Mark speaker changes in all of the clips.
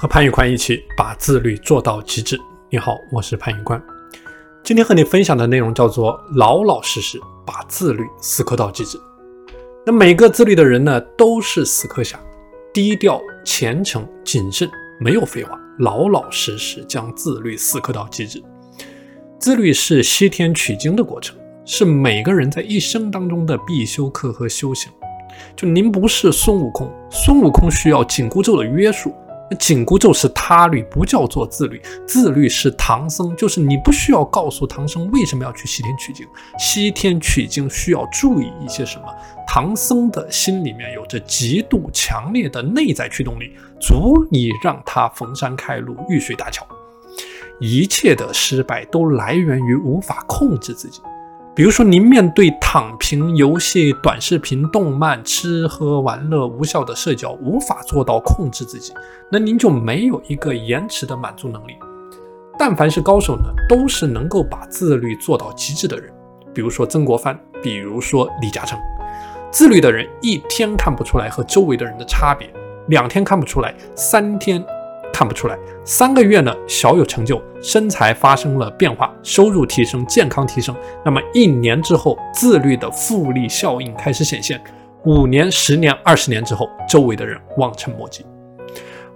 Speaker 1: 和潘宇宽一起把自律做到极致。你好，我是潘宇宽。今天和你分享的内容叫做“老老实实把自律死磕到极致”。那每个自律的人呢，都是死磕侠，低调、虔诚、谨慎，没有废话，老老实实将自律死磕到极致。自律是西天取经的过程，是每个人在一生当中的必修课和修行。就您不是孙悟空，孙悟空需要紧箍咒的约束。紧箍咒是他律，不叫做自律。自律是唐僧，就是你不需要告诉唐僧为什么要去西天取经。西天取经需要注意一些什么？唐僧的心里面有着极度强烈的内在驱动力，足以让他逢山开路，遇水搭桥。一切的失败都来源于无法控制自己。比如说，您面对躺平、游戏、短视频、动漫、吃喝玩乐、无效的社交，无法做到控制自己，那您就没有一个延迟的满足能力。但凡是高手呢，都是能够把自律做到极致的人。比如说曾国藩，比如说李嘉诚，自律的人一天看不出来和周围的人的差别，两天看不出来，三天。看不出来，三个月呢小有成就，身材发生了变化，收入提升，健康提升。那么一年之后，自律的复利效应开始显现。五年、十年、二十年之后，周围的人望尘莫及。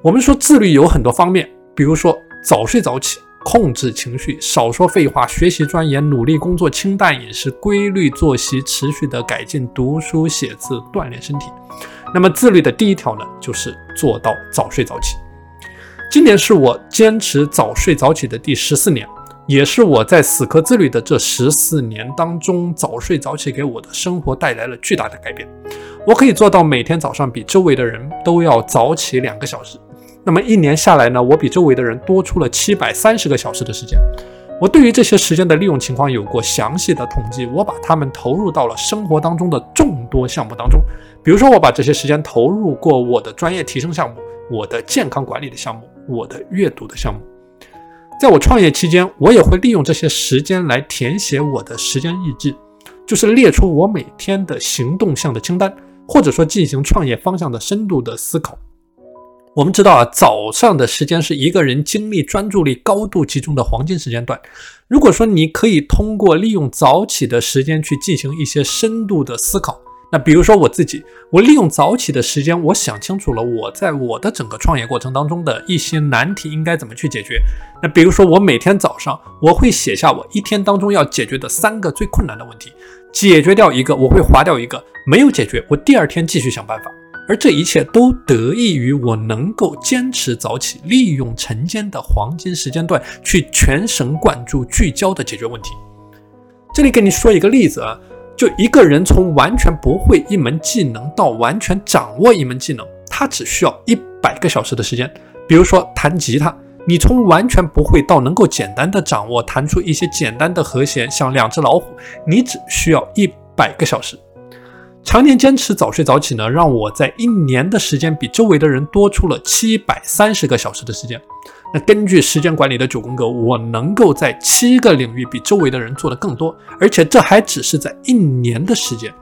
Speaker 1: 我们说自律有很多方面，比如说早睡早起，控制情绪，少说废话，学习钻研，努力工作，清淡饮食，规律作息，持续的改进读书写字，锻炼身体。那么自律的第一条呢，就是做到早睡早起。今年是我坚持早睡早起的第十四年，也是我在死磕自律的这十四年当中，早睡早起给我的生活带来了巨大的改变。我可以做到每天早上比周围的人都要早起两个小时。那么一年下来呢，我比周围的人多出了七百三十个小时的时间。我对于这些时间的利用情况有过详细的统计，我把它们投入到了生活当中的众多项目当中。比如说，我把这些时间投入过我的专业提升项目。我的健康管理的项目，我的阅读的项目，在我创业期间，我也会利用这些时间来填写我的时间日志，就是列出我每天的行动项的清单，或者说进行创业方向的深度的思考。我们知道啊，早上的时间是一个人精力专注力高度集中的黄金时间段。如果说你可以通过利用早起的时间去进行一些深度的思考。那比如说我自己，我利用早起的时间，我想清楚了我在我的整个创业过程当中的一些难题应该怎么去解决。那比如说我每天早上我会写下我一天当中要解决的三个最困难的问题，解决掉一个我会划掉一个，没有解决我第二天继续想办法。而这一切都得益于我能够坚持早起，利用晨间的黄金时间段去全神贯注、聚焦的解决问题。这里给你说一个例子啊。就一个人从完全不会一门技能到完全掌握一门技能，他只需要一百个小时的时间。比如说弹吉他，你从完全不会到能够简单的掌握，弹出一些简单的和弦，像两只老虎，你只需要一百个小时。常年坚持早睡早起呢，让我在一年的时间比周围的人多出了七百三十个小时的时间。那根据时间管理的九宫格，我能够在七个领域比周围的人做得更多，而且这还只是在一年的时间。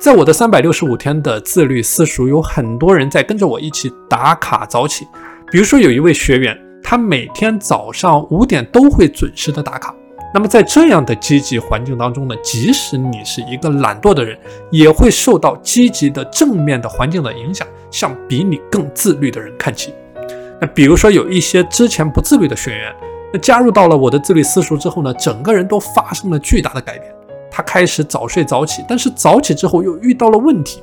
Speaker 1: 在我的三百六十五天的自律私塾，有很多人在跟着我一起打卡早起。比如说有一位学员，他每天早上五点都会准时的打卡。那么在这样的积极环境当中呢，即使你是一个懒惰的人，也会受到积极的正面的环境的影响，向比你更自律的人看齐。那比如说有一些之前不自律的学员，那加入到了我的自律私塾之后呢，整个人都发生了巨大的改变。他开始早睡早起，但是早起之后又遇到了问题，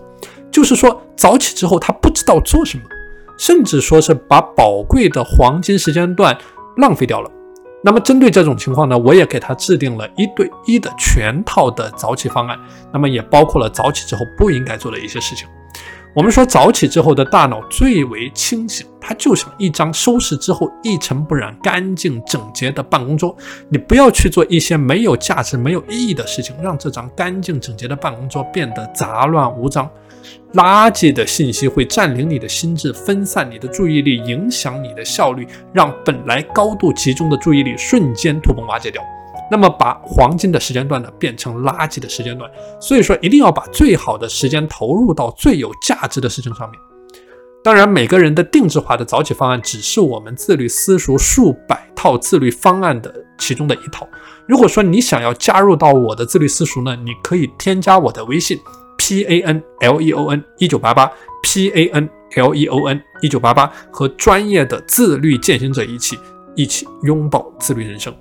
Speaker 1: 就是说早起之后他不知道做什么，甚至说是把宝贵的黄金时间段浪费掉了。那么针对这种情况呢，我也给他制定了一对一的全套的早起方案，那么也包括了早起之后不应该做的一些事情。我们说早起之后的大脑最为清醒，它就像一张收拾之后一尘不染、干净整洁的办公桌。你不要去做一些没有价值、没有意义的事情，让这张干净整洁的办公桌变得杂乱无章。垃圾的信息会占领你的心智，分散你的注意力，影响你的效率，让本来高度集中的注意力瞬间土崩瓦解掉。那么把黄金的时间段呢变成垃圾的时间段，所以说一定要把最好的时间投入到最有价值的事情上面。当然，每个人的定制化的早起方案只是我们自律私塾数百套自律方案的其中的一套。如果说你想要加入到我的自律私塾呢，你可以添加我的微信 p a n l e o n 一九八八 p a n l e o n 一九八八，和专业的自律践行者一起一起拥抱自律人生。